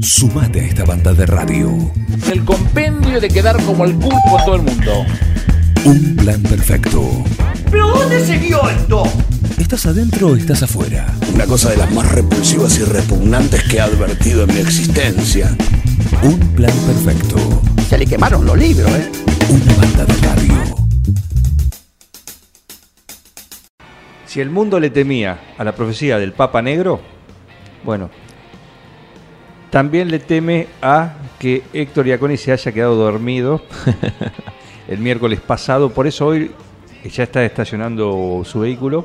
Sumate a esta banda de radio. El compendio de quedar como el culo con todo el mundo. Un plan perfecto. ¿Pero dónde se vio esto? ¿Estás adentro o estás afuera? Una cosa de las más repulsivas y repugnantes que he advertido en mi existencia. Un plan perfecto. Se le quemaron los libros, ¿eh? Una banda de radio. Si el mundo le temía a la profecía del Papa Negro, bueno, también le teme a que Héctor Iaconi se haya quedado dormido el miércoles pasado. Por eso hoy ya está estacionando su vehículo.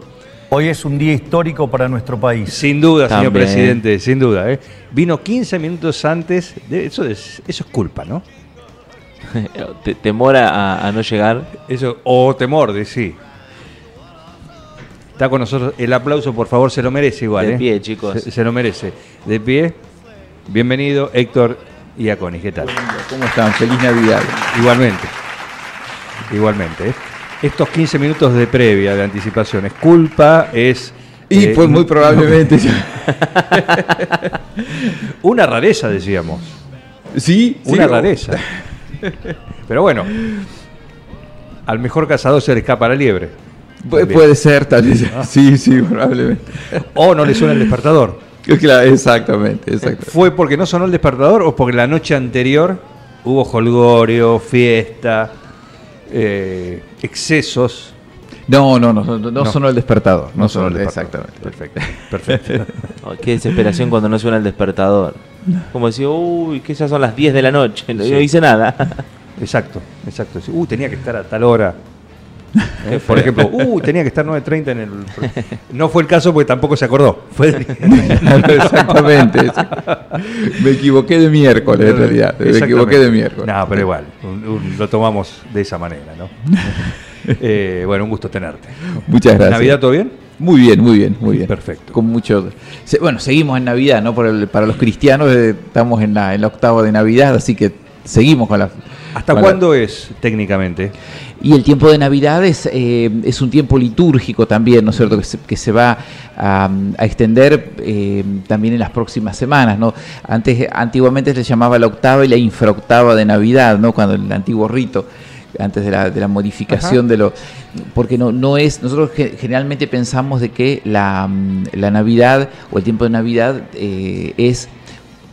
Hoy es un día histórico para nuestro país. Sin duda, señor presidente, sin duda. ¿eh? Vino 15 minutos antes. De, eso, es, eso es culpa, ¿no? Te- temor a, a no llegar. Eso, o temor de sí. Está con nosotros. El aplauso, por favor, se lo merece igual. De ¿eh? pie, chicos. Se, se lo merece. De pie. Bienvenido, Héctor Iaconi. ¿Qué tal? ¿Cómo están? Feliz Navidad. Igualmente. Igualmente. ¿eh? Estos 15 minutos de previa, de anticipación, ¿es culpa? ¿Es.? Y eh, pues muy probablemente. Una rareza, decíamos. sí, Una sí, rareza. Pero bueno. Al mejor cazador se le escapa la liebre. Pu- También. puede ser, tal vez. Sí, sí, probablemente. O no le suena el despertador. Claro, exactamente, exactamente. ¿Fue porque no sonó el despertador o porque la noche anterior hubo holgorio, fiesta, eh, excesos? No, no, no, no, no, No. sonó el despertador. No, sonó el despertador. Exactamente. Perfecto, perfecto. Oh, qué desesperación cuando no suena el despertador. Como decir, uy, que ya son las 10 de la noche, no, Sí. no hice nada. exacto, exacto. Uh, tenía que estar a tal hora. Eh, Por ejemplo, uh, tenía que estar 9.30 en el... No fue el caso porque tampoco se acordó. Fue... exactamente. exact- Me equivoqué de miércoles, en realidad. Me equivoqué de miércoles. No, pero igual, un- un- lo tomamos de esa manera, ¿no? Eh, bueno, un gusto tenerte. Muchas gracias. ¿Navidad todo bien? Muy bien, muy bien, muy bien. Perfecto. Con mucho. Bueno, seguimos en Navidad, ¿no? El- para los cristianos eh, estamos en la, en la octava de Navidad, así que seguimos con la. ¿Hasta la- cuándo es técnicamente? Y el tiempo de Navidad es, eh, es un tiempo litúrgico también, ¿no es cierto? Que se, que se va a, a extender eh, también en las próximas semanas, ¿no? Antes, antiguamente se llamaba la octava y la infraoctava de Navidad, ¿no? Cuando el antiguo rito, antes de la, de la modificación de lo... Porque no, no es... Nosotros ge- generalmente pensamos de que la, mm, la Navidad o el tiempo de Navidad eh, es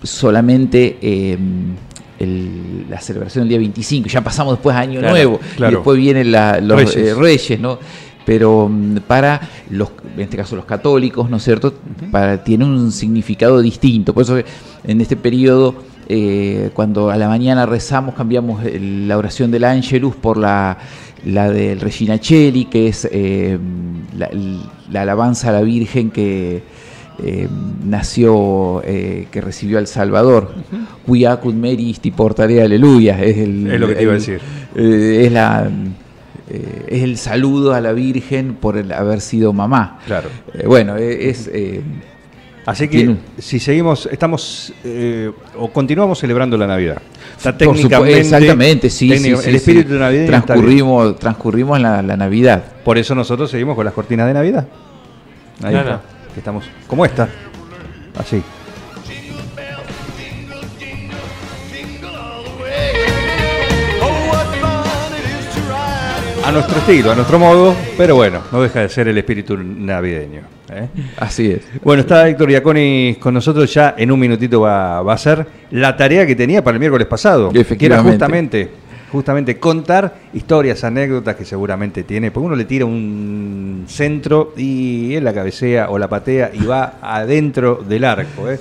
solamente... eh, el- la celebración del día 25, ya pasamos después a Año Claro, Nuevo, claro. y después vienen la- los Reyes. eh, reyes, ¿no? Pero mm, para los, en este caso los católicos, ¿no es cierto? Para, tiene un significado distinto. Por eso en este periodo, eh, cuando a la mañana rezamos, cambiamos el- la oración del Angelus por la, la del Regina Cheli, que es eh, la, la alabanza a la Virgen que eh, nació, eh, que recibió al Salvador. Cuiacud meristi portare aleluya. Es, el, Es lo que te iba a decir. eh, es la eh, es el saludo a la Virgen por el haber sido mamá. Claro. Eh, bueno, eh, es eh, Así que Tiene- si seguimos, estamos eh, o continuamos celebrando la Navidad. Técnicamente, exactamente, sí, técnico- sí, el espíritu está bien. transcurrimos transcurrimos la, la Navidad. Por eso nosotros seguimos con las cortinas de Navidad. Ahí Claro. está. Que estamos como esta. Así. A nuestro estilo, a nuestro modo, pero bueno, no deja de ser el espíritu navideño. ¿eh? Así es. Bueno, está Héctor Iaconi con nosotros ya en un minutito va, va a ser la tarea que tenía para el miércoles pasado. Que era justamente, justamente contar historias, anécdotas que seguramente tiene. Porque uno le tira un centro y él la cabecea o la patea y va adentro del arco. ¿eh?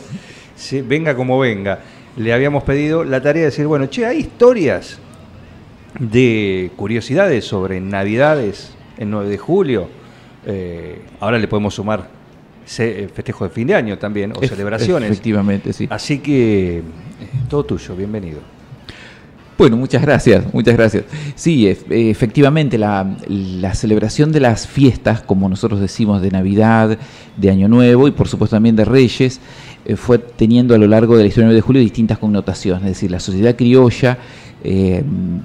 Venga como venga. Le habíamos pedido la tarea de decir, bueno, che, hay historias de curiosidades sobre Navidades en 9 de julio. Eh, ahora le podemos sumar ce- festejos de fin de año también, o celebraciones. Efectivamente, sí. Así que eh, todo tuyo, bienvenido. Bueno, muchas gracias, muchas gracias. Sí, ef- efectivamente, la, celebración de las fiestas, como nosotros decimos, de Navidad, de Año Nuevo y por supuesto también de Reyes, eh, fue teniendo a lo largo de la historia del 9 de julio distintas connotaciones. Es decir, la sociedad criolla, eh,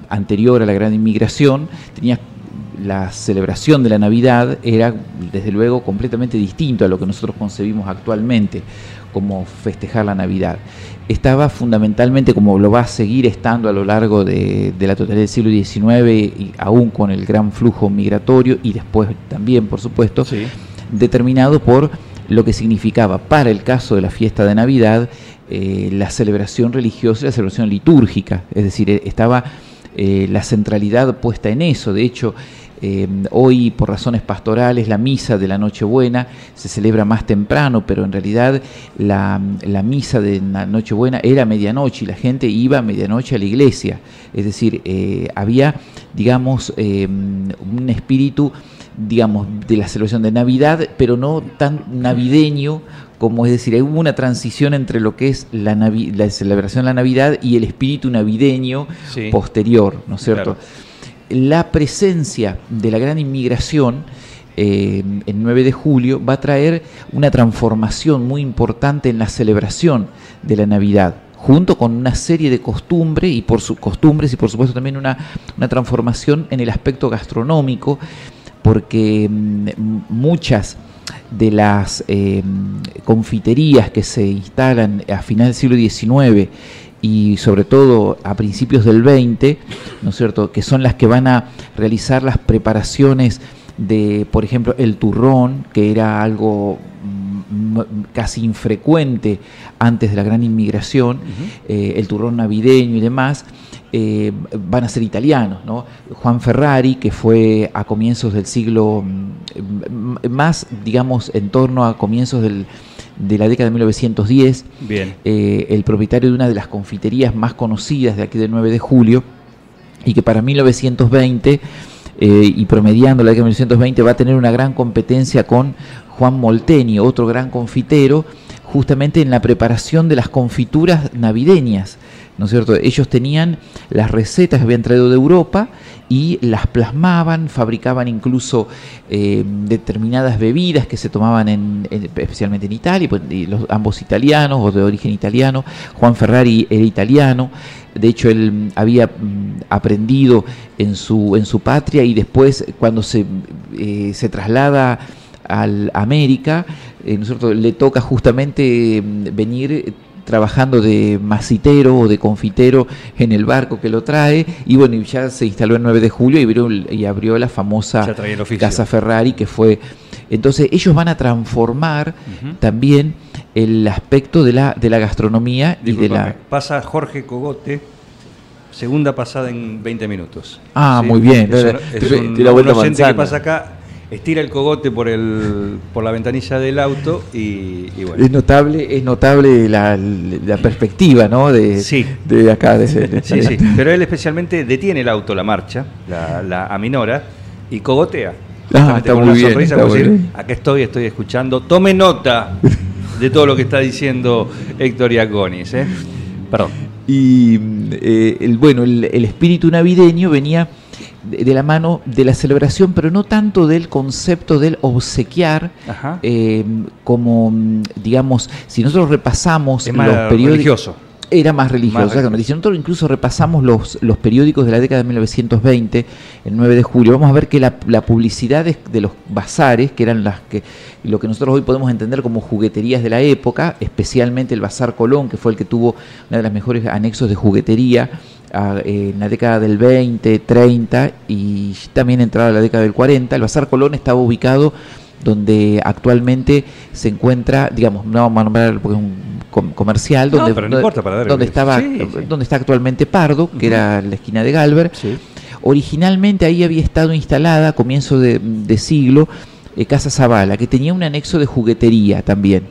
anterior a la gran inmigración, tenía la celebración de la Navidad era desde luego completamente distinto a lo que nosotros concebimos actualmente como festejar la Navidad. Estaba fundamentalmente, como lo va a seguir estando a lo largo de, de la totalidad del siglo XIX, y aún con el gran flujo migratorio y después también, por supuesto, Sí. determinado por lo que significaba para el caso de la fiesta de Navidad eh, la celebración religiosa y la celebración litúrgica. Es decir, eh, estaba eh, la centralidad puesta en eso. De hecho, eh, hoy por razones pastorales la misa de la Nochebuena se celebra más temprano, pero en realidad la, la misa de la Nochebuena era medianoche y la gente iba a medianoche a la iglesia. Es decir, eh, había, digamos, eh, un espíritu digamos, de la celebración de Navidad, pero no tan navideño como es decir, hubo una transición entre lo que es la, navi- la celebración de la Navidad y el espíritu navideño Sí. posterior, ¿no es cierto? Claro. La presencia de la gran inmigración eh, el 9 de julio va a traer una transformación muy importante en la celebración de la Navidad junto con una serie de costumbres y por costumbres y por supuesto también una, una transformación en el aspecto gastronómico porque mm, muchas de las eh, confiterías que se instalan a final del siglo XIX y sobre todo a principios del XX, ¿no es cierto?, que son las que van a realizar las preparaciones de, por ejemplo, el turrón, que era algo mm, casi infrecuente antes de la gran inmigración, eh, el turrón navideño y demás, eh, van a ser italianos. ¿no? Juan Ferrari, que fue a comienzos del siglo, mm, más, digamos, en torno a comienzos del- de la década de 1910, Bien. eh, el propietario de una de las confiterías más conocidas de aquí del 9 de julio, y que para 1920 eh, y promediando la década de 1920 va a tener una gran competencia con Juan Molteni, otro gran confitero, justamente en la preparación de las confituras navideñas. ¿No es cierto? Ellos tenían las recetas que habían traído de Europa y las plasmaban, fabricaban incluso eh, determinadas bebidas que se tomaban en, en- especialmente en Italia, pues, los, ambos italianos o de origen italiano. Juan Ferrari era italiano, de hecho él mm, había mm, aprendido en su, en su patria y después cuando se, eh, se traslada al América, eh, ¿no es cierto? le toca justamente mm, venir trabajando de masitero o de confitero en el barco que lo trae y bueno, y ya se instaló el 9 de julio y abrió, el- y abrió la famosa. Casa Ferrari que fue... Entonces ellos van a transformar también el aspecto de la, de la gastronomía y de la... Pasa Jorge Cogote, segunda pasada en 20 minutos. Ah, muy bien. Es un, es te- un- te la vuelta un que pasa acá, estira el cogote por el por la ventanilla del auto y, y bueno. Es notable, es notable la, la perspectiva, ¿no? De, Sí. de acá. De, de- Sí, sí, pero él especialmente detiene el auto, la marcha, la, la aminora y cogotea. Ah, está con muy una bien, sonrisa está decir, bien. acá estoy, estoy escuchando. Tome nota de todo lo que está diciendo Héctor Iaconis. ¿eh? Perdón. Y mm, eh, el, bueno, el, el espíritu navideño venía de, la mano de la celebración, pero no tanto del concepto del obsequiar, eh, como, mm, digamos, si nosotros repasamos los periódicos... religioso. Era más religioso, Más exactamente. religioso. Si nosotros incluso repasamos los, los periódicos de la década de 1920, el 9 de julio, vamos a ver que la, la publicidad de, de los bazares, que eran las que lo que nosotros hoy podemos entender como jugueterías de la época, especialmente el Bazar Colón, que fue el que tuvo una de las mejores anexos de juguetería ah, en la década del 20, 30 y también entrada la década del 40. El Bazar Colón estaba ubicado donde actualmente se encuentra, digamos, no vamos a nombrar porque es un com- comercial, No, donde, pero no donde- importa, para donde estaba, sí, sí. donde está actualmente Pardo, que era la esquina de Galver. Sí. Originalmente ahí había estado instalada a comienzo de, de siglo eh, Casa Zavala, que tenía un anexo de juguetería también.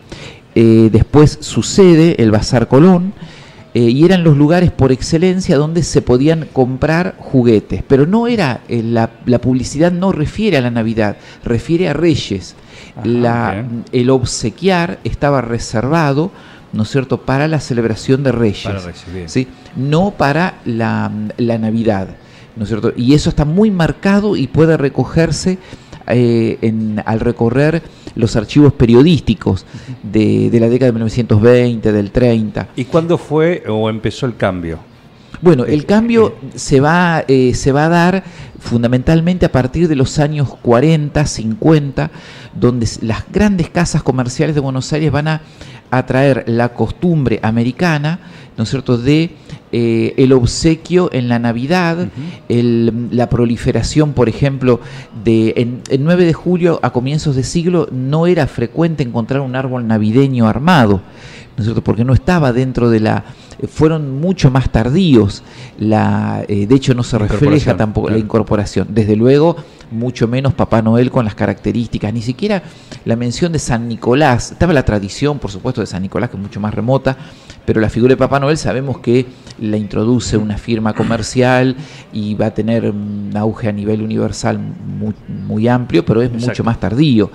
Eh, después sucede el Bazar Colón, eh, y eran los lugares por excelencia donde se podían comprar juguetes. Pero no era, eh, la, la publicidad no refiere a la Navidad, refiere a Reyes. Ajá, La- el obsequiar estaba reservado, ¿no es cierto?, para la celebración de Reyes. Para recibir. ¿sí? No para la, la Navidad, ¿no es cierto? Y eso está muy marcado y puede recogerse eh, en- al recorrer los archivos periodísticos de, de la década de 1920, del 30. ¿Y cuándo fue o empezó el cambio? Bueno, el cambio se va, eh, se va a dar fundamentalmente a partir de los años 40, 50, donde las grandes casas comerciales de Buenos Aires van a atraer la costumbre americana, ¿no es cierto?, de eh, el obsequio en la Navidad, el- la proliferación, por ejemplo, de en, el 9 de julio a comienzos de siglo no era frecuente encontrar un árbol navideño armado, ¿no es cierto?, porque no estaba dentro de la eh, fueron mucho más tardíos. La, eh, de hecho, no se refleja tampoco la incorporación. Desde luego, mucho menos Papá Noel con las características, ni siquiera la mención de San Nicolás. Estaba la tradición, por supuesto, de San Nicolás, que es mucho más remota, pero la figura de Papá Noel sabemos que la introduce una firma comercial y va a tener un auge a nivel universal muy, muy amplio, pero es mucho más tardío.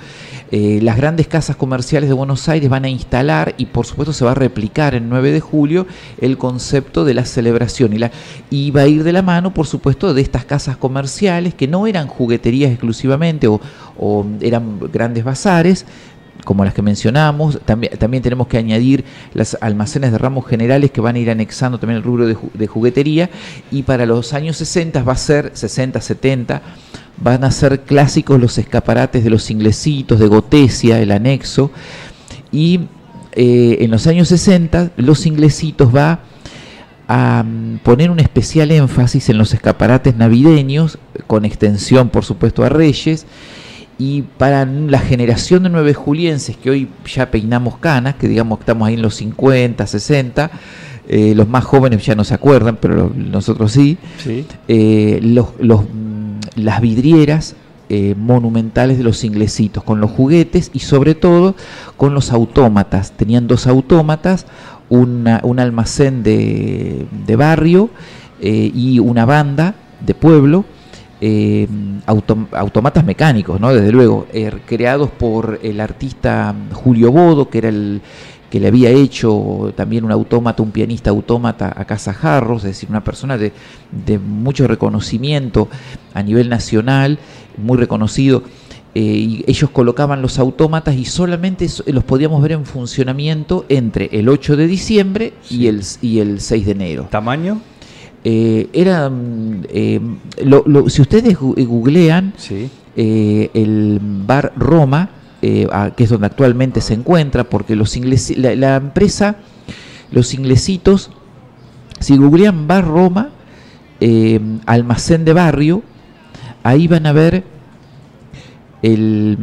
Eh, las grandes casas comerciales de Buenos Aires van a instalar y por supuesto se va a replicar en 9 de julio el concepto de la celebración y, la, y va a ir de la mano por supuesto de estas casas comerciales que no eran jugueterías exclusivamente o, o eran grandes bazares como las que mencionamos, también, también tenemos que añadir las almacenes de ramos generales que van a ir anexando también el rubro de, ju- de juguetería y para los años 60 va a ser 60, 70 van a ser clásicos los escaparates de los inglesitos, de Gotesia, el anexo, y eh, en los años 60 los inglesitos va a mm, poner un especial énfasis en los escaparates navideños, con extensión por supuesto a Reyes, y para la generación de nueve julienses que hoy ya peinamos canas, que digamos que estamos ahí en los 50, 60, eh, los más jóvenes ya no se acuerdan, pero nosotros sí, Sí. eh, los, los, las vidrieras eh, monumentales de los inglesitos, con los juguetes y sobre todo con los autómatas. Tenían dos autómatas, una- un almacén de, de barrio eh, y una banda de pueblo. Eh, autom- autómatas mecánicos, ¿no? Desde luego, eh, creados por el artista Julio Bodo, que era el que le había hecho también un autómata, un pianista autómata a Casa Jarros, es decir, una persona de, de mucho reconocimiento a nivel nacional, muy reconocido. eh, y ellos colocaban los autómatas y solamente so- los podíamos ver en funcionamiento entre el 8 de diciembre y, el, y el 6 de enero. ¿Tamaño? Eh, era, mm, eh, lo- lo- si ustedes eh, googlean Sí. eh, el bar Roma, eh, a- que es donde actualmente se encuentra, porque los ingleses, la, la empresa, los inglesitos, si googlean bar Roma, eh, almacén de barrio, ahí van a ver el...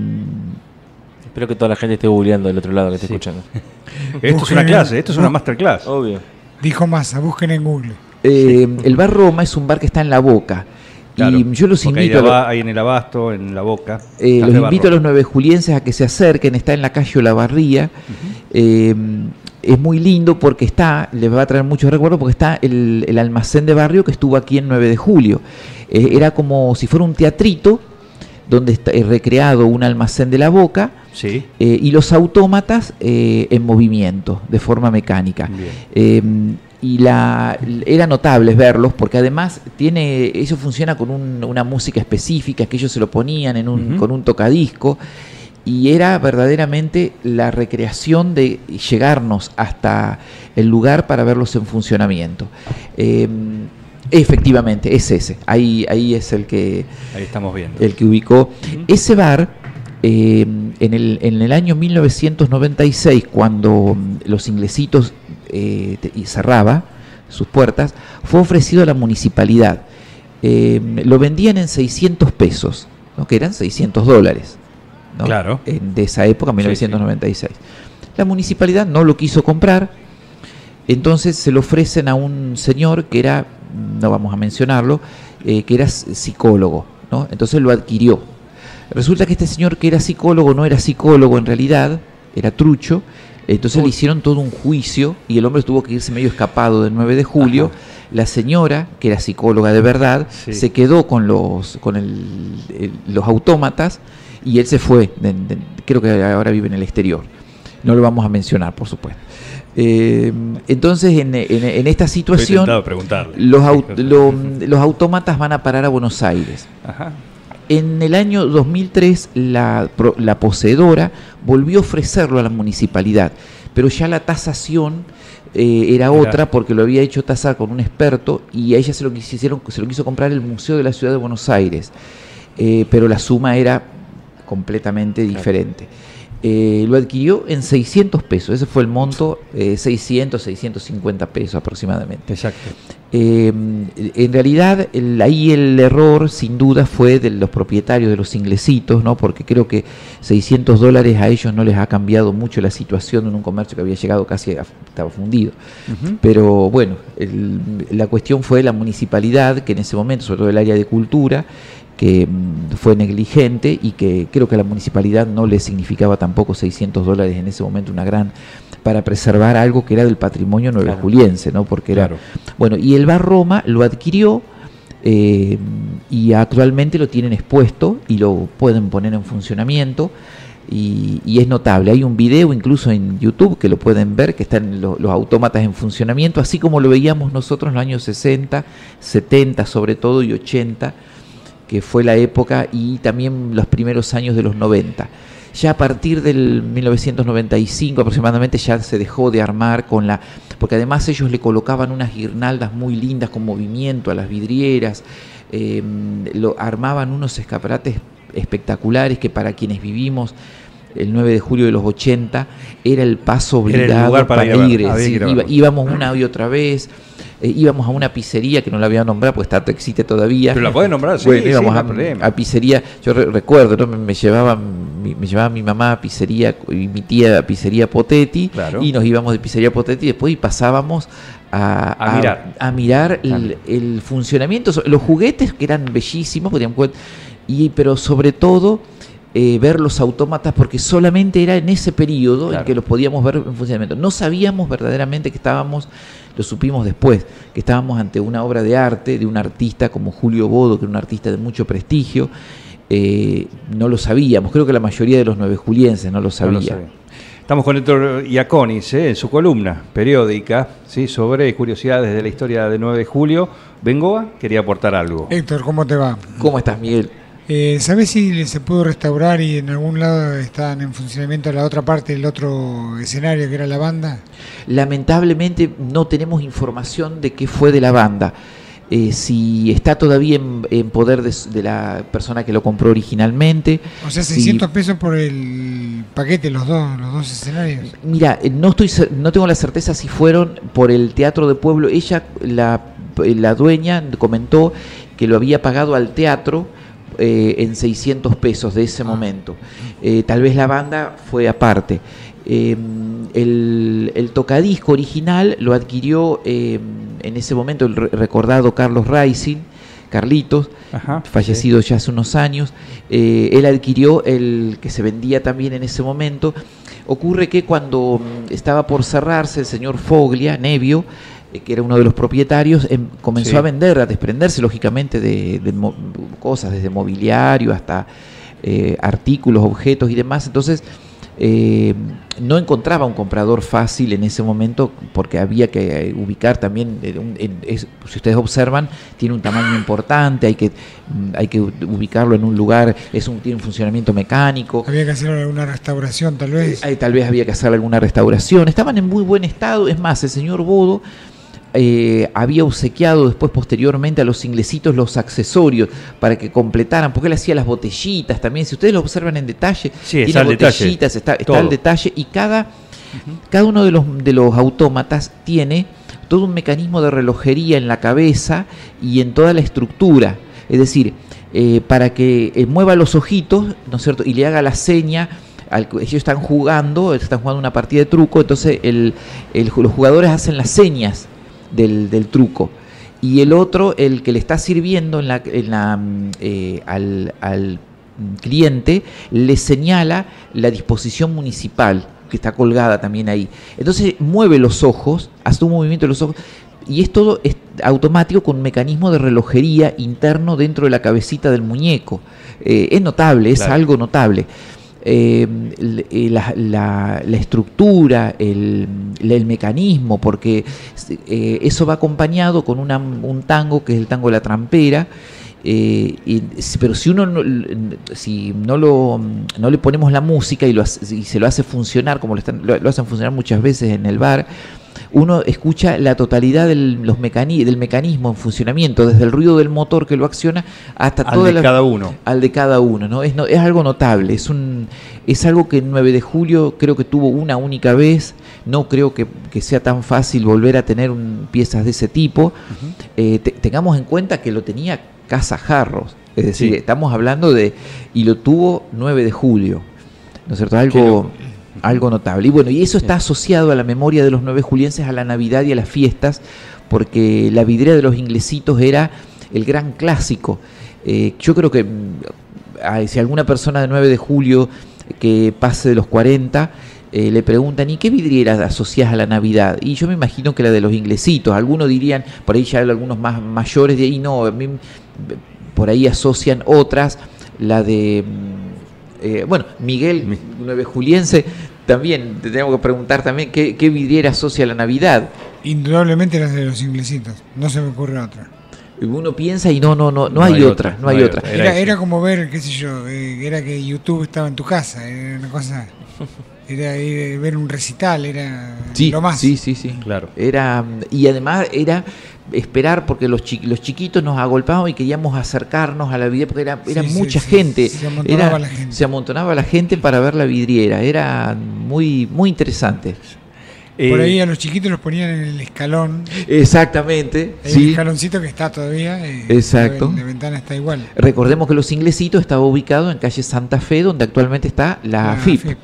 Espero que toda la gente esté googleando del otro lado que esté Sí. escuchando. Esto es una clase, esto es una masterclass. Obvio. Dijo Massa, busquen en Google. Eh, el bar Roma es un bar que está en la boca. Claro, y yo los invito ahí, a... lo- aba- ahí en el abasto, en la boca. Eh, los invito a los nueve julienses a que se acerquen, está en la calle Olavarría. Eh, es muy lindo porque está, les va a traer muchos recuerdos, porque está el, el almacén de barrio que estuvo aquí en 9 de julio. Era como si fuera un teatrito donde está recreado un almacén de la boca Sí. eh, y los autómatas eh, en movimiento, de forma mecánica. Eh, y la, era notable verlos porque además tiene eso funciona con un- una música específica que ellos se lo ponían en un, con un tocadisco y era verdaderamente la recreación de llegarnos hasta el lugar para verlos en funcionamiento. Eh, efectivamente, es ese, ahí, ahí es el que, Ahí estamos viendo. el que ubicó. Ese bar, eh, en, el, en el año 1996, cuando los inglesitos eh, y cerraba sus puertas, fue ofrecido a la municipalidad. Eh, lo vendían en 600 pesos, ¿no? que eran 600 dólares. ¿no? Claro. En- de esa época, Sí, 1996. La municipalidad no lo quiso comprar, entonces se lo ofrecen a un señor que era, no vamos a mencionarlo, eh, que era psicólogo, ¿no? Entonces lo adquirió. Resulta que este señor que era psicólogo no era psicólogo en realidad, era trucho, entonces le hicieron todo un juicio y el hombre tuvo que irse medio escapado del 9 de julio. Ajá. La señora, que era psicóloga de verdad, Sí. se quedó con los, con el- el- los autómatas y él se fue. de- de- creo que ahora vive en el exterior. No lo vamos a mencionar, por supuesto. Eh, entonces, en, en- en esta situación, los, au- lo- los autómatas van a parar a Buenos Aires. Ajá. En el año 2003, la, la poseedora volvió a ofrecerlo a la municipalidad, pero ya la tasación eh, era otra porque lo había hecho tasar con un experto y a ella se lo, quisieron, se lo quiso comprar el Museo de la Ciudad de Buenos Aires, Eh, pero la suma era completamente diferente. Eh, lo adquirió en 600 pesos, ese fue el monto, eh, 600, 650 pesos aproximadamente. Exacto. Eh, en realidad, el- ahí el error, sin duda, fue de los propietarios de los inglesitos, ¿no? porque creo que 600 dólares a ellos no les ha cambiado mucho la situación en un comercio que había llegado casi a, estaba fundido. Pero bueno, el- la cuestión fue la municipalidad, que en ese momento, sobre todo el área de cultura, que mm, fue negligente y que creo que a la municipalidad no le significaba tampoco 600 dólares en ese momento una gran para preservar algo que era del patrimonio nueva juliense, ¿no? Porque era Claro. bueno y el bar Roma lo adquirió eh, y actualmente lo tienen expuesto y lo pueden poner en funcionamiento y, y es notable. Hay un video incluso en YouTube que lo pueden ver, que están lo- los autómatas en funcionamiento, así como lo veíamos nosotros en los años 60, 70 sobre todo y 80, que fue la época, y también los primeros años de los 90. Ya a partir del 1995 aproximadamente ya se dejó de armar con la... porque además ellos le colocaban unas guirnaldas muy lindas con movimiento a las vidrieras, eh, lo, armaban unos escaparates espectaculares que para quienes vivimos el 9 de julio de los 80 era el paso Era el obligado lugar para ir a ver, a íbamos una y otra vez, eh, íbamos a una pizzería que no la voy a nombrar porque está, existe todavía. Pero la podés nombrar, sí, Bueno, sí, íbamos no a, hay problema. a pizzería, yo re- recuerdo, ¿no? me, me llevaba mi, me llevaba mi mamá a pizzería y mi tía a pizzería Poteti Claro. y nos íbamos de pizzería Poteti y después y pasábamos a, A mirar. a mirar el, el funcionamiento, los juguetes que eran bellísimos, y, pero sobre todo eh, ver los autómatas porque solamente era en ese periodo en que los podíamos ver en funcionamiento. No sabíamos verdaderamente que estábamos, lo supimos después, que estábamos ante una obra de arte de un artista como Julio Bodo, que era un artista de mucho prestigio. Eh, no lo sabíamos, creo que la mayoría de los nueve julienses no lo No sabía. lo sabía. Estamos con Héctor Iaconis ¿eh? en su columna periódica ¿sí? sobre curiosidades de la historia de 9 de julio. Bengoa quería aportar algo. Héctor, ¿cómo te va? ¿Cómo estás, Miguel? Eh, ¿Sabés si se pudo restaurar y en algún lado están en funcionamiento la otra parte, el otro escenario que era la banda? Lamentablemente no tenemos información de qué fue de la banda. Eh, si está todavía en, en poder de, la persona que lo compró originalmente. O sea, si- 600 pesos por el paquete, los dos, los dos escenarios. Mira, eh, no estoy no tengo la certeza si fueron por el Teatro de Pueblo. Ella, la, la dueña, comentó que lo había pagado al teatro eh, en 600 pesos de ese momento. Eh, tal vez la banda fue aparte. Eh, el, el tocadisco original lo adquirió en ese momento el re- recordado Carlos Rising, Carlitos, Ajá, fallecido ya hace unos años. Él adquirió el que se vendía también en ese momento. Ocurre que cuando mm, estaba por cerrarse, el señor Foglia, Nevio, eh, que era uno de los propietarios, em- comenzó Sí. a vender, a desprenderse lógicamente de, de cosas, desde mobiliario hasta eh, artículos, objetos y demás. Entonces, eh, no encontraba un comprador fácil en ese momento porque había que eh, ubicar también, eh, si ustedes observan, tiene un tamaño importante, hay que, mm, hay que ubicarlo en un lugar, es un, tiene un funcionamiento mecánico. Había que hacer alguna restauración, tal vez. Ahí tal vez había que hacer alguna restauración. Estaban en muy buen estado. Es más, el señor Bodo eh, había obsequiado después, posteriormente, a los inglesitos los accesorios para que completaran, porque él hacía las botellitas también. Si ustedes lo observan en detalle, Sí, tiene está el detalle. botellitas, está, está el detalle y cada, cada uno de los, de los autómatas tiene todo un mecanismo de relojería en la cabeza y en toda la estructura. Es decir, eh, para que eh, mueva los ojitos, ¿no es cierto? Y le haga la seña. al- ellos están jugando, están jugando una partida de truco, entonces el- el- los jugadores hacen las señas del, del truco. Y el otro, el que le está sirviendo en la, en la, mm, eh, al, al mm, cliente, le señala la disposición municipal que está colgada también ahí. Entonces mueve los ojos, hace un movimiento de los ojos y es todo es automático con un mecanismo de relojería interno dentro de la cabecita del muñeco. Eh, es notable, es Claro. algo notable. L- eh, la, la- estructura, el, mecanismo, porque eh, eso va acompañado con una- un tango que es el tango de la trampera. eh, pero si uno no, si no lo no le ponemos la música y, lo y se lo hace funcionar como lo, están- lo- lo hacen funcionar muchas veces en el bar uno escucha la totalidad del, los mecani- del mecanismo en funcionamiento, desde el ruido del motor que lo acciona hasta Al toda de la- cada uno. al de cada uno, ¿no? Es, no- es algo notable, es un es algo que el 9 de julio creo que tuvo una única vez, no creo que, que sea tan fácil volver a tener un- piezas de ese tipo. Eh, te- tengamos en cuenta que lo tenía Casa Jarros, es decir, Sí. estamos hablando de y lo tuvo 9 de julio, ¿no es cierto? Algo. Algo notable. Y bueno, y eso está asociado a la memoria de los nueve julienses, a la Navidad y a las fiestas, porque la vidriera de los inglesitos era el gran clásico. Eh, yo creo que mm, si alguna persona de 9 de julio que pase de los 40 eh, le preguntan, ¿y qué vidriera asocias a la Navidad? Y yo me imagino que la de los inglesitos. Algunos dirían, por ahí ya algunos más mayores, de ahí no, a mí, mm, por ahí asocian otras, la de... eh, bueno, Miguel, Mi- 9 juliense, también te tengo que preguntar también qué, qué vidriera asocia a la Navidad. Indudablemente las de los inglesitos. No se me ocurre otra. Uno piensa y no, no, no, no, hay, otra, no hay, otra. Era Era, como ver, qué sé yo, eh, era que YouTube estaba en tu casa. Era una cosa. Era ir, ver un recital, era Sí, lo más. sí, sí, sí. Claro. Era, y además era esperar porque los, chi- los chiquitos nos agolpaban y queríamos acercarnos a la vidriera porque era, era Sí, sí, mucha sí, gente. se amontonaba Era- la gente. Se amontonaba la gente para ver la vidriera. Era muy, muy interesante. Por Eh, ahí a los chiquitos los ponían en el escalón. Exactamente. Sí. escaloncito que está todavía. eh, Exacto. La, la ventana está igual. Recordemos que Los Inglesitos estaba ubicado en calle Santa Fe, donde actualmente está la FIP. FIP.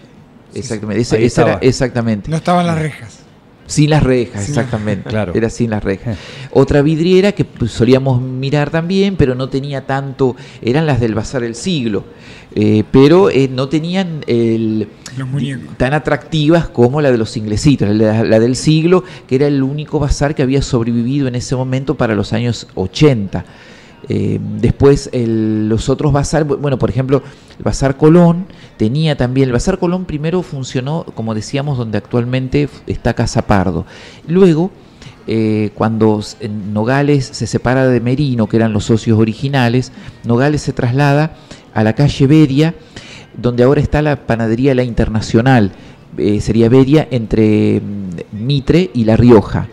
Exactamente. Era- exactamente. No estaban las rejas. Sin las rejas, exactamente. Claro. Era sin las rejas. Otra vidriera que pues, solíamos mirar también, pero no tenía tanto, eran las del Bazar del Siglo, eh, pero eh, no tenían el, Los tan atractivas como la de los inglesitos, la, la del siglo, que era el único bazar que había sobrevivido en ese momento para los años 80. Eh, después el- los otros bazar, bu- bueno, por ejemplo, el Bazar Colón tenía también, el Bazar Colón primero funcionó, como decíamos, donde actualmente está Casa Pardo. Luego, eh, cuando Nogales se separa de Merino, que eran los socios originales, Nogales se traslada a la calle Bedia, donde ahora está la panadería La Internacional, eh, sería Bedia entre mm, Mitre y La Rioja.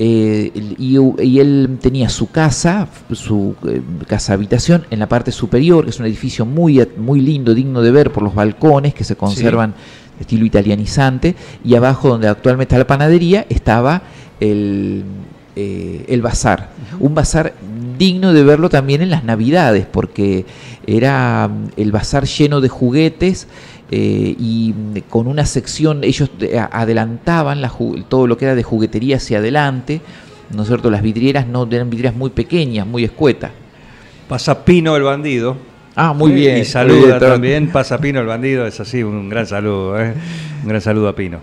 Eh, y, y él tenía su casa, su eh, casa habitación en la parte superior, que es un edificio muy, muy lindo, digno de ver por los balcones que se conservan de estilo italianizante, y abajo donde actualmente está la panadería estaba el, eh, el bazar. Un bazar digno de verlo también en las navidades, porque era mm, el bazar lleno de juguetes eh, y con una sección, ellos eh, adelantaban la todo lo que era de juguetería hacia adelante, ¿no es cierto? Las vidrieras no eran vidrieras muy pequeñas, muy escuetas. Pasa Pino el bandido. Ah, muy bien. Y saluda bien, también, pasa Pino el bandido, es así, un gran saludo, ¿eh? Un gran saludo a Pino.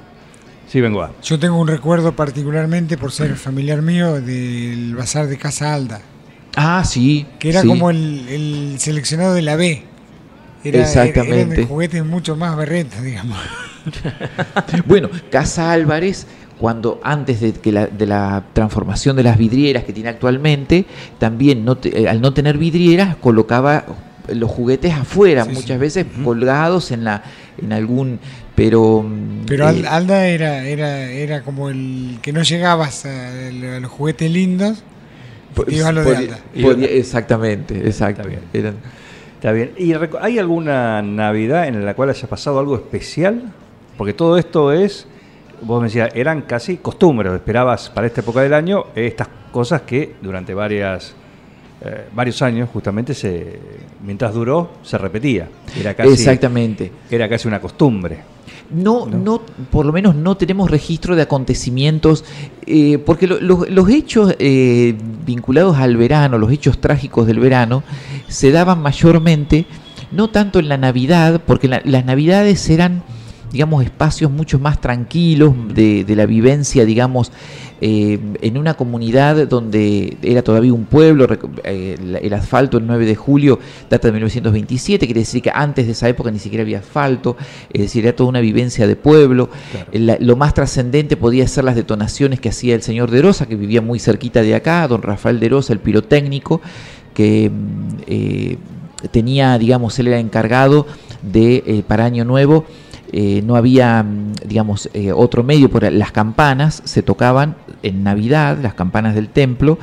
Sí, vengo a. Yo tengo un recuerdo particularmente por ser familiar mío del bazar de Casa Alda, Ah, sí. que era sí. como el, el seleccionado de la B. Era, Exactamente. Eran de juguetes mucho más berretas, digamos. Bueno, Casa Álvarez, cuando antes de, que la, de la transformación de las vidrieras que tiene actualmente, también no te- eh, al no tener vidrieras colocaba los juguetes afuera, Sí, muchas sí. veces colgados en la en algún pero Pero eh, Alda era, era, era como el que no llegabas a, a los juguetes lindos, te ibas a lo de Alda. podía- exactamente, exacto. Eran- Está bien. ¿Y hay alguna Navidad en la cual haya pasado algo especial? Porque todo esto es, vos me decías, eran casi costumbres. Esperabas para esta época del año estas cosas que durante varias, eh, varios años, justamente, se, mientras duró, se repetía. Era casi, exactamente. Era casi una costumbre. No, ¿no? no, por lo menos no tenemos registro de acontecimientos, eh, porque lo- lo- los hechos eh, vinculados al verano, los hechos trágicos del verano, se daban mayormente, no tanto en la Navidad, porque la- las Navidades eran, digamos, espacios mucho más tranquilos de, de la vivencia, digamos, eh, en una comunidad donde era todavía un pueblo, eh, el, asfalto el 9 de julio data de 1927, quiere decir que antes de esa época ni siquiera había asfalto, es decir, era toda una vivencia de pueblo. La- lo más trascendente podía ser las detonaciones que hacía el señor de Rosa, que vivía muy cerquita de acá, don Rafael de Rosa, el pirotécnico, que eh, tenía, digamos, él era encargado de, para Año Nuevo, eh, no había, mm, digamos, eh, otro medio, por las campanas se tocaban en Navidad, las campanas del templo,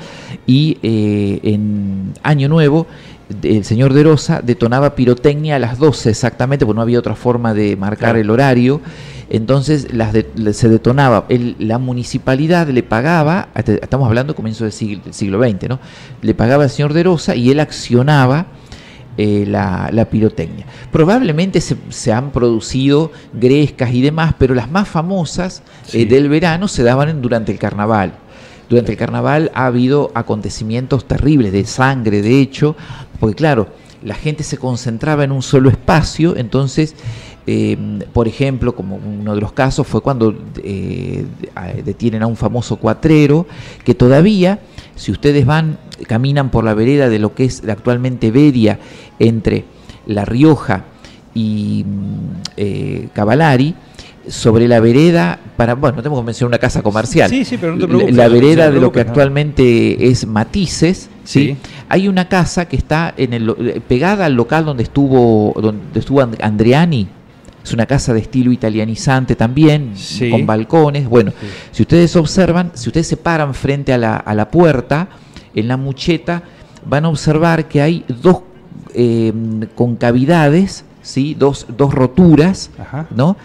y eh, en Año Nuevo el señor de Rosa detonaba pirotecnia a las 12 exactamente, porque no había otra forma de marcar Claro. el horario. Entonces las de- se detonaba, el- la municipalidad le pagaba, hasta- estamos hablando comienzo del siglo, del siglo XX, ¿no? Le pagaba al señor de Rosa y él accionaba eh, la, la pirotecnia. Probablemente se, se han producido grescas y demás, pero las más famosas eh, del verano se daban en- durante el carnaval. Durante el carnaval ha habido acontecimientos terribles de sangre, de hecho, porque claro, la gente se concentraba en un solo espacio, entonces, eh, por ejemplo, como uno de los casos fue cuando detienen a un famoso cuatrero, que todavía, si ustedes van, caminan por la vereda de lo que es actualmente Beria, entre La Rioja y mm, eh, Cavalari, sobre la vereda, para, bueno, no tengo que mencionar una casa comercial. Sí, sí, pero no te preocupes, La vereda de lo que no. actualmente es Matices, ¿sí? Sí. Hay una casa que está en el, eh, pegada al local donde estuvo, donde estuvo And- Andreani. Es una casa de estilo italianizante también, Sí. con balcones. Bueno, si ustedes observan, si ustedes se paran frente a la, a la puerta, en la mucheta, van a observar que hay dos eh, concavidades, ¿sí? dos, dos roturas, Ajá. ¿no?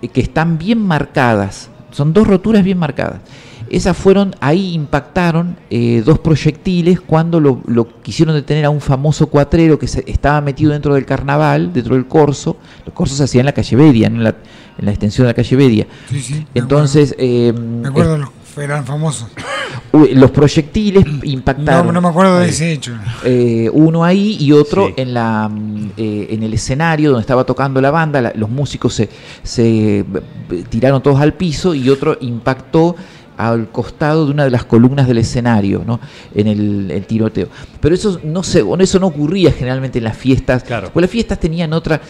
Eh, que están bien marcadas. Son dos roturas bien marcadas. Esas fueron, ahí impactaron eh, dos proyectiles cuando lo, lo quisieron detener a un famoso cuatrero que se, estaba metido dentro del carnaval, dentro del corso. Los corsos se hacían en la calle Bedia, no en la, en la extensión de la calle Bedia. Sí, sí. me Entonces, eh, acuerdo. Me acuerdo, eran famosos. los proyectiles impactaron. No, no me acuerdo de ese hecho. Eh, uno ahí y otro Sí. en la mm, eh, en el escenario donde estaba tocando la banda, la- los músicos se, se tiraron todos al piso y otro impactó al costado de una de las columnas del escenario, ¿no? En el, el tiroteo. Pero eso no se, bueno, eso no ocurría generalmente en las fiestas. Claro. Pues las fiestas tenían otra,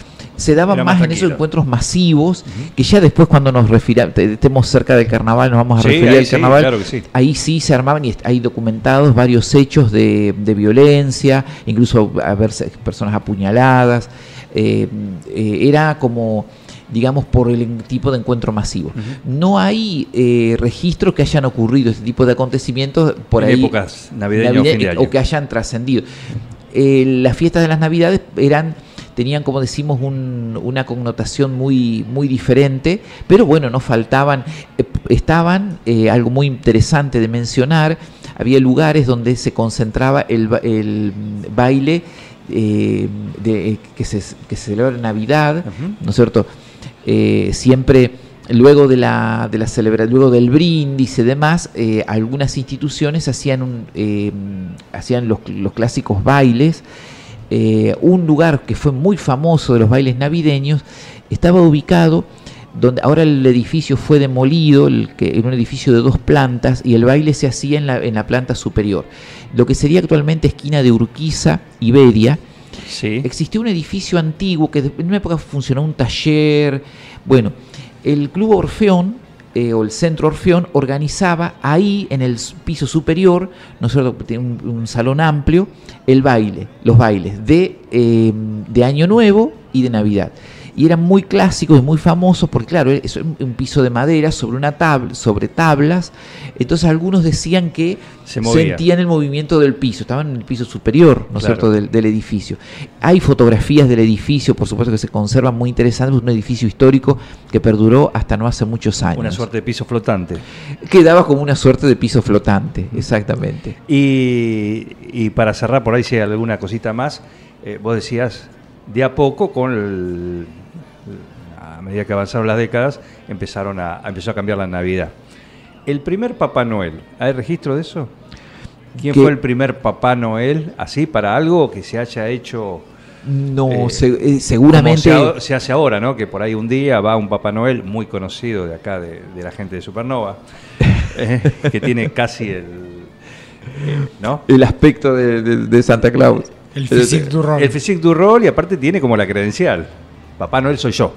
se daban Era más, más en esos encuentros masivos, que ya después cuando nos refiramos, estemos cerca del carnaval, nos vamos a Sí, referir al sí, carnaval. claro que sí. Ahí sí se armaban y hay documentados varios hechos de, de violencia, incluso haberse personas apuñaladas. Eh, eh, era como, digamos, por el tipo de encuentro masivo. No hay eh, registro que hayan ocurrido este tipo de acontecimientos por En ahí. épocas navideñas o fin de año. o que hayan trascendido. Eh, las fiestas de las Navidades eran tenían como decimos un- una connotación muy muy diferente pero bueno no faltaban eh, estaban eh, algo muy interesante de mencionar había lugares donde se concentraba el, el baile eh, de, que, se, que se celebra en Navidad. ¿no es cierto? Eh, siempre luego de la, de la celebra- luego del brindis y demás, eh, algunas instituciones hacían, un, eh, hacían los, los clásicos bailes. Eh, un lugar que fue muy famoso de los bailes navideños estaba ubicado donde ahora el edificio fue demolido, el que, en un edificio de dos plantas, y el baile se hacía en la, en la planta superior. Lo que sería actualmente esquina de Urquiza, Iberia, Sí. Existió un edificio antiguo que en una época funcionó un taller. Bueno, el Club Orfeón eh, o el Centro Orfeón organizaba ahí en el piso superior, ¿no es cierto? Un, un salón amplio, el baile, los bailes de, eh, de Año Nuevo y de Navidad. Y eran muy clásicos y muy famosos porque, claro, es un piso de madera sobre una tabla, sobre tablas. Entonces algunos decían que Se sentían el movimiento del piso, estaban en el piso superior, ¿no es Claro. cierto?, del, del edificio. Hay fotografías del edificio, por supuesto que se conservan muy interesantes, un edificio histórico que perduró hasta no hace muchos años. Una suerte de piso flotante. Quedaba como una suerte de piso flotante, exactamente. Y, y para cerrar por ahí, si hay alguna cosita más, eh, vos decías, de a poco, con el- a medida que avanzaron las décadas, empezaron a, empezó a cambiar la Navidad. El primer Papá Noel, ¿hay registro de eso? ¿Quién ¿Qué? fue el primer Papá Noel, así, para algo que se haya hecho... No, Eh, se- eh, como seguramente... se, ha- se hace ahora, ¿no? Que por ahí un día va un Papá Noel muy conocido de acá, de, de la gente de Supernova, eh, que tiene casi el... ¿No? El aspecto de, de- de Santa Claus. El physique du rôle. El physique du rol y aparte tiene como la credencial. Papá Noel soy yo.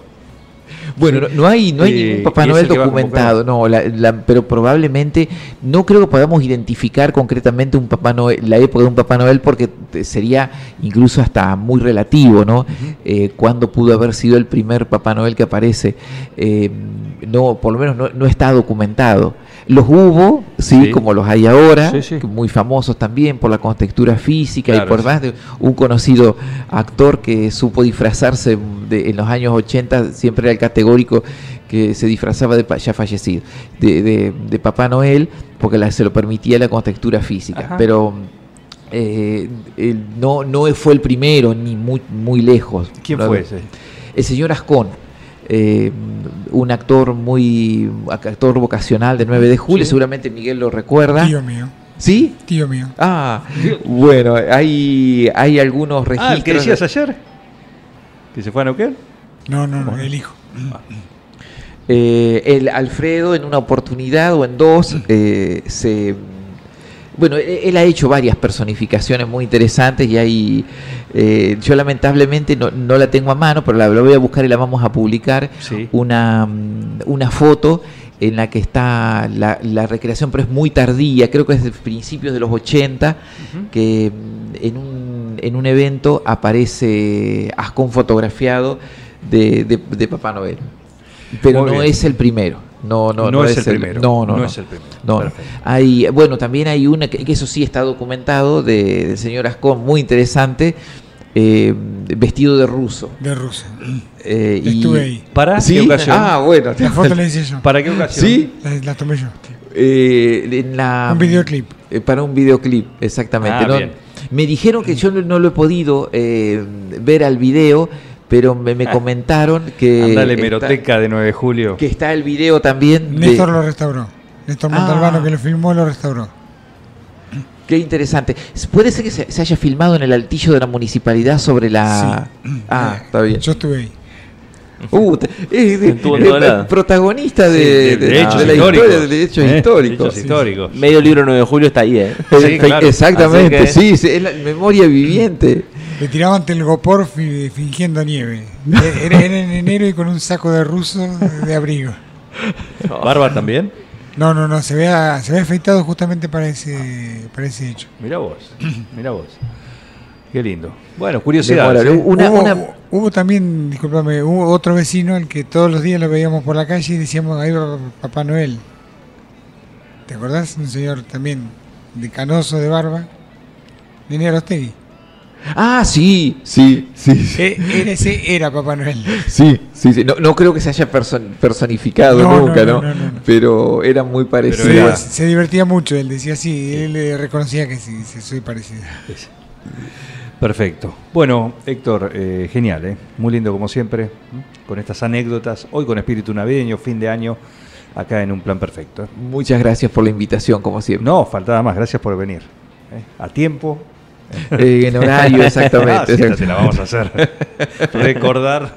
Bueno, no, no hay, no hay Eh, ningún Papá Noel documentado, no, la- la- pero probablemente no creo que podamos identificar concretamente un Papá Noel, la época de un Papá Noel, porque sería incluso hasta muy relativo, ¿no? Eh, cuándo pudo haber sido el primer Papá Noel que aparece, Eh, no, por lo menos no, no está documentado. Los hubo, sí, Sí. como los hay ahora, Sí, sí. que muy famosos también por la contextura física Claro, y por más de un conocido actor que supo disfrazarse de- en los años 80, siempre era el categórico que se disfrazaba de ya fallecido, de, de- de Papá Noel, porque la- se lo permitía la contextura física. Ajá. Pero eh, no, no fue el primero, ni muy, muy lejos. ¿Quién No, fue ese? El señor Ascón. Eh, un actor muy actor vocacional de 9 de julio, Sí. seguramente Miguel lo recuerda. Tío mío, ¿Sí? tío mío. Ah, bueno, hay, hay algunos registros. Ah, ¿el que decías ayer? ¿Que se fue a Neuquén? No, no, no, el hijo. Eh, el Alfredo en una oportunidad o en dos eh, se bueno él, él ha hecho varias personificaciones muy interesantes y hay eh, yo lamentablemente no, no la tengo a mano pero la, la voy a buscar y la vamos a publicar Sí. una, mm, una foto en la que está la, la recreación pero es muy tardía creo que es de principios de los 80 que mm, en un, en un evento aparece Ascon fotografiado de, de- de Papá Noel pero Muy no bien. es el primero. No, no, No es el primero. No, no, No no. es el primero. No. Hay, bueno, también hay una que, que eso sí está documentado de- del señor Ascon, muy interesante, eh, vestido de ruso. De ruso. Eh, y- Estuve ahí. ¿Para ¿Sí? qué ocasión? Ah, bueno. La foto la hice yo. ¿Para qué ocasión? ¿Sí? La, la tomé yo. Eh, en la- Un videoclip. eh, para un videoclip, exactamente. Ah, ¿no? bien. Me dijeron que yo no, lo he podido eh, ver al video, pero me, me comentaron que, Andale, está, hemeroteca de 9 de julio. que está el video también. de- Néstor lo restauró. Néstor Ah. Montalbano que lo filmó lo restauró. Qué interesante. ¿Puede ser que se, se haya filmado en el altillo de la municipalidad sobre la... Sí. Ah, Eh, está bien. Yo estuve ahí. Uh, es protagonista de, Sí, de- de de hechos la historia, de hechos ¿Eh? históricos. Hechos históricos. Medio libro 9 de julio está ahí, ¿eh? Sí, claro. Exactamente, que- sí, sí, es la memoria viviente. Le tiraban telgopor fi- fingiendo nieve. Era, era en enero y con un saco de ruso de abrigo. ¿Barba también? No, no, no, se ve, se ve afeitado justamente para ese, para ese hecho. Mira vos, mira vos. Qué lindo. Bueno, curiosidad. ¿sí? Una- hubo, una- hubo también, discúlpame, hubo otro vecino al que todos los días lo veíamos por la calle y decíamos, ahí va Papá Noel. ¿Te acordás? Un señor también de canoso, de barba. Nene Arostegui. Ah, sí, sí, sí, sí, E- era ese era Papá Noel. sí, sí, sí. No, no creo que se haya person- personificado No, nunca, no, ¿no? no, no, no. Pero era muy parecido. Era- Se, divertía mucho, él decía así, él le reconocía que sí, sí, soy parecido. Perfecto. Bueno, Héctor, eh, genial, ¿eh? Muy lindo como siempre, con estas anécdotas, hoy con espíritu navideño, fin de año, acá en un plan perfecto. ¿eh? Muchas gracias por la invitación, como siempre. No, faltaba más, gracias por venir. ¿eh? A tiempo. Eh, en horario, Ah, exactamente. sí, te la vamos a hacer. Recordar.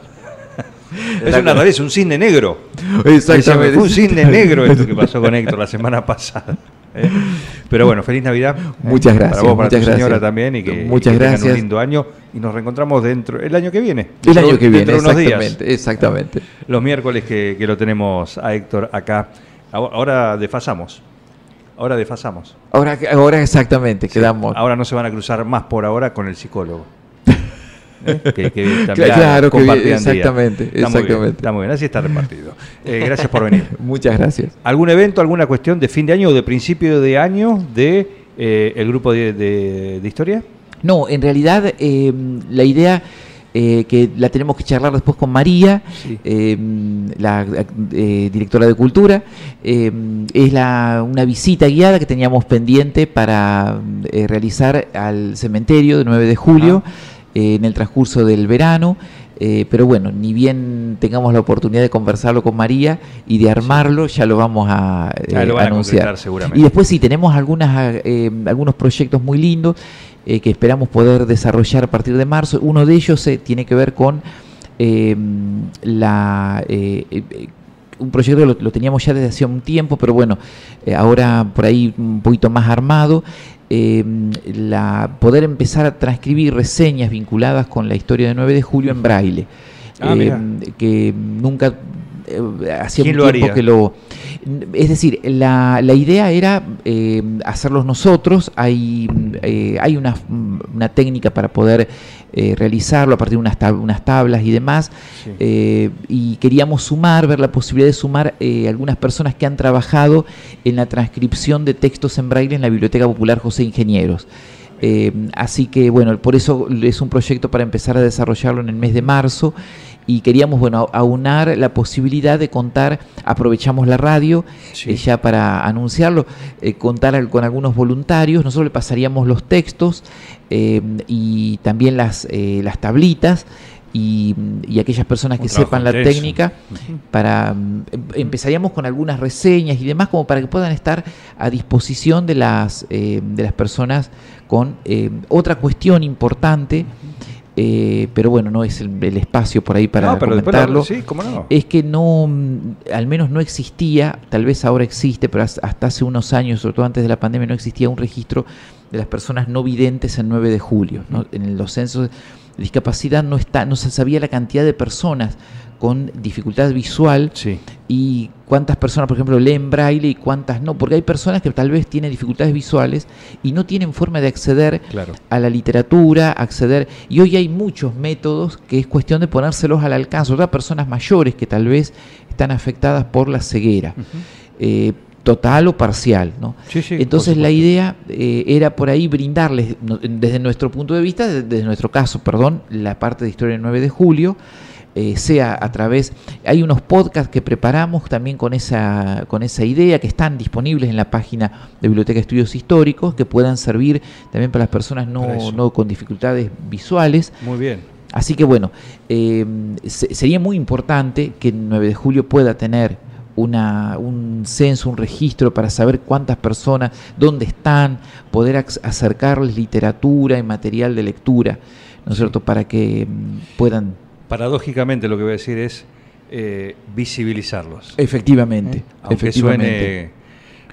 Es una es un cisne negro. Exactamente. Fue un cisne negro esto que pasó con Héctor la semana pasada. ¿eh? Pero bueno, feliz Navidad. ¿eh? Muchas gracias, Para vos, para muchas tu señora gracias. también y que, y Muchas que gracias. un lindo año. Y nos reencontramos dentro el año que viene. El Dentro- año que viene, dentro de unos días. exactamente, exactamente. Los miércoles que, que lo tenemos a Héctor acá. Ahora desfasamos. Ahora desfasamos. Ahora, ahora exactamente, quedamos. Ahora no se van a cruzar más por ahora con el psicólogo. ¿Eh? Que, que también Claro, que bien, compartían día. exactamente, Está muy bien, exactamente. está muy bien, así está repartido. Eh, gracias por venir. Muchas gracias. ¿Algún evento, alguna cuestión de fin de año o de principio de año de eh, el grupo de, de- de historia? No, en realidad eh, la idea eh, que la tenemos que charlar después con María, Sí. eh, la eh, directora de Cultura, eh, es la, una visita guiada que teníamos pendiente para eh, realizar al cementerio de 9 de julio eh, en el transcurso del verano. eh, pero bueno, ni bien tengamos la oportunidad de conversarlo con María y de armarlo, ya lo vamos a, Ah, lo van a anunciar. seguramente. Y después sí, tenemos algunas, algunos proyectos muy lindos eh, que esperamos poder desarrollar a partir de marzo. Uno de ellos eh, tiene que ver con eh, la... eh, un proyecto lo, lo teníamos ya desde hace un tiempo, pero bueno, eh, ahora por ahí un poquito más armado, eh, la, poder empezar a transcribir reseñas vinculadas con la historia de 9 de julio en braille. Ah, eh, mirá. que nunca hacía ¿Quién un lo tiempo haría? que lo es decir, la, la idea era eh, hacerlos nosotros. Hay, eh, hay una, una técnica para poder eh, realizarlo a partir de unas, tab- unas tablas y demás. Sí. Eh, y queríamos sumar, ver la posibilidad de sumar eh, algunas personas que han trabajado en la transcripción de textos en braille en la Biblioteca Popular José Ingenieros. Eh, así que bueno, por eso es un proyecto para empezar a desarrollarlo en el mes de marzo y queríamos bueno aunar la posibilidad de contar, aprovechamos la radio Sí. eh, ya para anunciarlo, eh, contar con algunos voluntarios, nosotros le pasaríamos los textos eh, y también las, eh, las tablitas y, y aquellas personas Un que sepan la técnica para mm, em- empezaríamos con algunas reseñas y demás como para que puedan estar a disposición de las eh, de las personas con otra cuestión importante eh, pero bueno no es el, el espacio por ahí para No, pero después comentarlo sí, cómo no. es que no mm, al menos no existía tal vez ahora existe pero has- hasta hace unos años sobre todo antes de la pandemia no existía un registro de las personas no videntes el 9 de julio ¿no? en los censos de discapacidad no está no se sabía la cantidad de personas con dificultad visual Sí. y cuántas personas, por ejemplo, leen braille y cuántas no, porque hay personas que tal vez tienen dificultades visuales y no tienen forma de acceder Claro. a la literatura, acceder, y hoy hay muchos métodos que es cuestión de ponérselos al alcance, otras personas mayores que tal vez están afectadas por la ceguera, eh, total o parcial, ¿no? Sí, sí, Entonces la idea eh, era por ahí brindarles, no- desde nuestro punto de vista, de- desde nuestro caso, perdón, la parte de historia del 9 de julio, eh, sea a través, hay unos podcasts que preparamos también con esa, con esa idea, que están disponibles en la página de Biblioteca de Estudios Históricos, que puedan servir también para las personas no, no con dificultades visuales. Muy bien. Así que bueno, eh, se- sería muy importante que el 9 de julio pueda tener una, un censo, un registro para saber cuántas personas, dónde están, poder ac- acercarles literatura y material de lectura, ¿no es cierto?, para que mm, puedan, Paradójicamente lo que voy a decir es eh, visibilizarlos. efectivamente, aunque efectivamente. suene,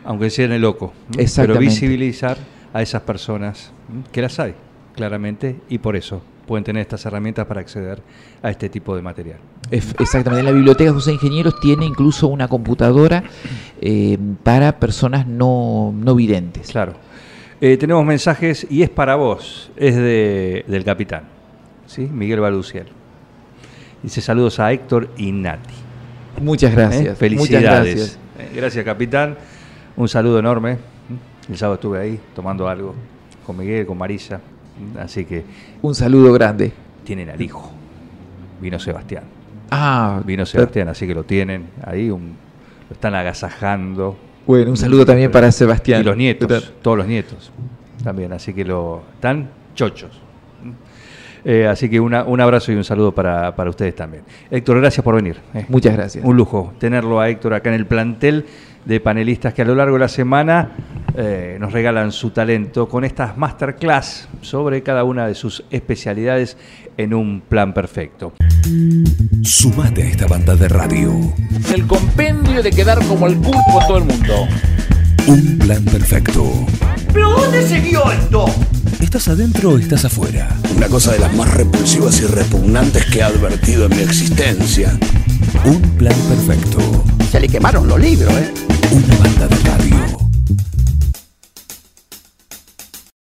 aunque suene loco. ¿m? Pero visibilizar a esas personas, que las hay, claramente, y por eso pueden tener estas herramientas para acceder a este tipo de material. Exactamente, la biblioteca José Ingenieros tiene incluso una computadora eh, para personas no, no videntes. Claro. Eh, tenemos mensajes y es para vos, es de, del capitán, ¿sí? Miguel Baluciel. Dice saludos a Héctor y Nati. Muchas ¿eh? gracias. Muchas Felicidades. gracias. Eh, Gracias, capitán. Un saludo enorme. El sábado estuve ahí tomando algo con Miguel, con Marisa. Así que Un saludo grande. tienen al hijo. Vino Sebastián. Ah, Vino Sebastián, así que lo tienen ahí. un- lo están agasajando. Bueno, un saludo también para Sebastián. Y los nietos, todos los nietos también. Así que lo están chochos. Eh, así que una- un abrazo y un saludo para, para ustedes también. Héctor, gracias por venir. eh. Muchas gracias. Un lujo tenerlo a Héctor acá en el plantel de panelistas que a lo largo de la semana eh, nos regalan su talento con estas masterclass sobre cada una de sus especialidades en un plan perfecto. Sumate a esta banda de radio. El compendio de quedar como el pulpo todo el mundo. Un plan perfecto. ¿Pero dónde se vio esto? ¿Estás adentro o estás afuera? Una cosa de las más repulsivas y repugnantes que he advertido en mi existencia. Un plan perfecto. Se le quemaron los libros, ¿eh?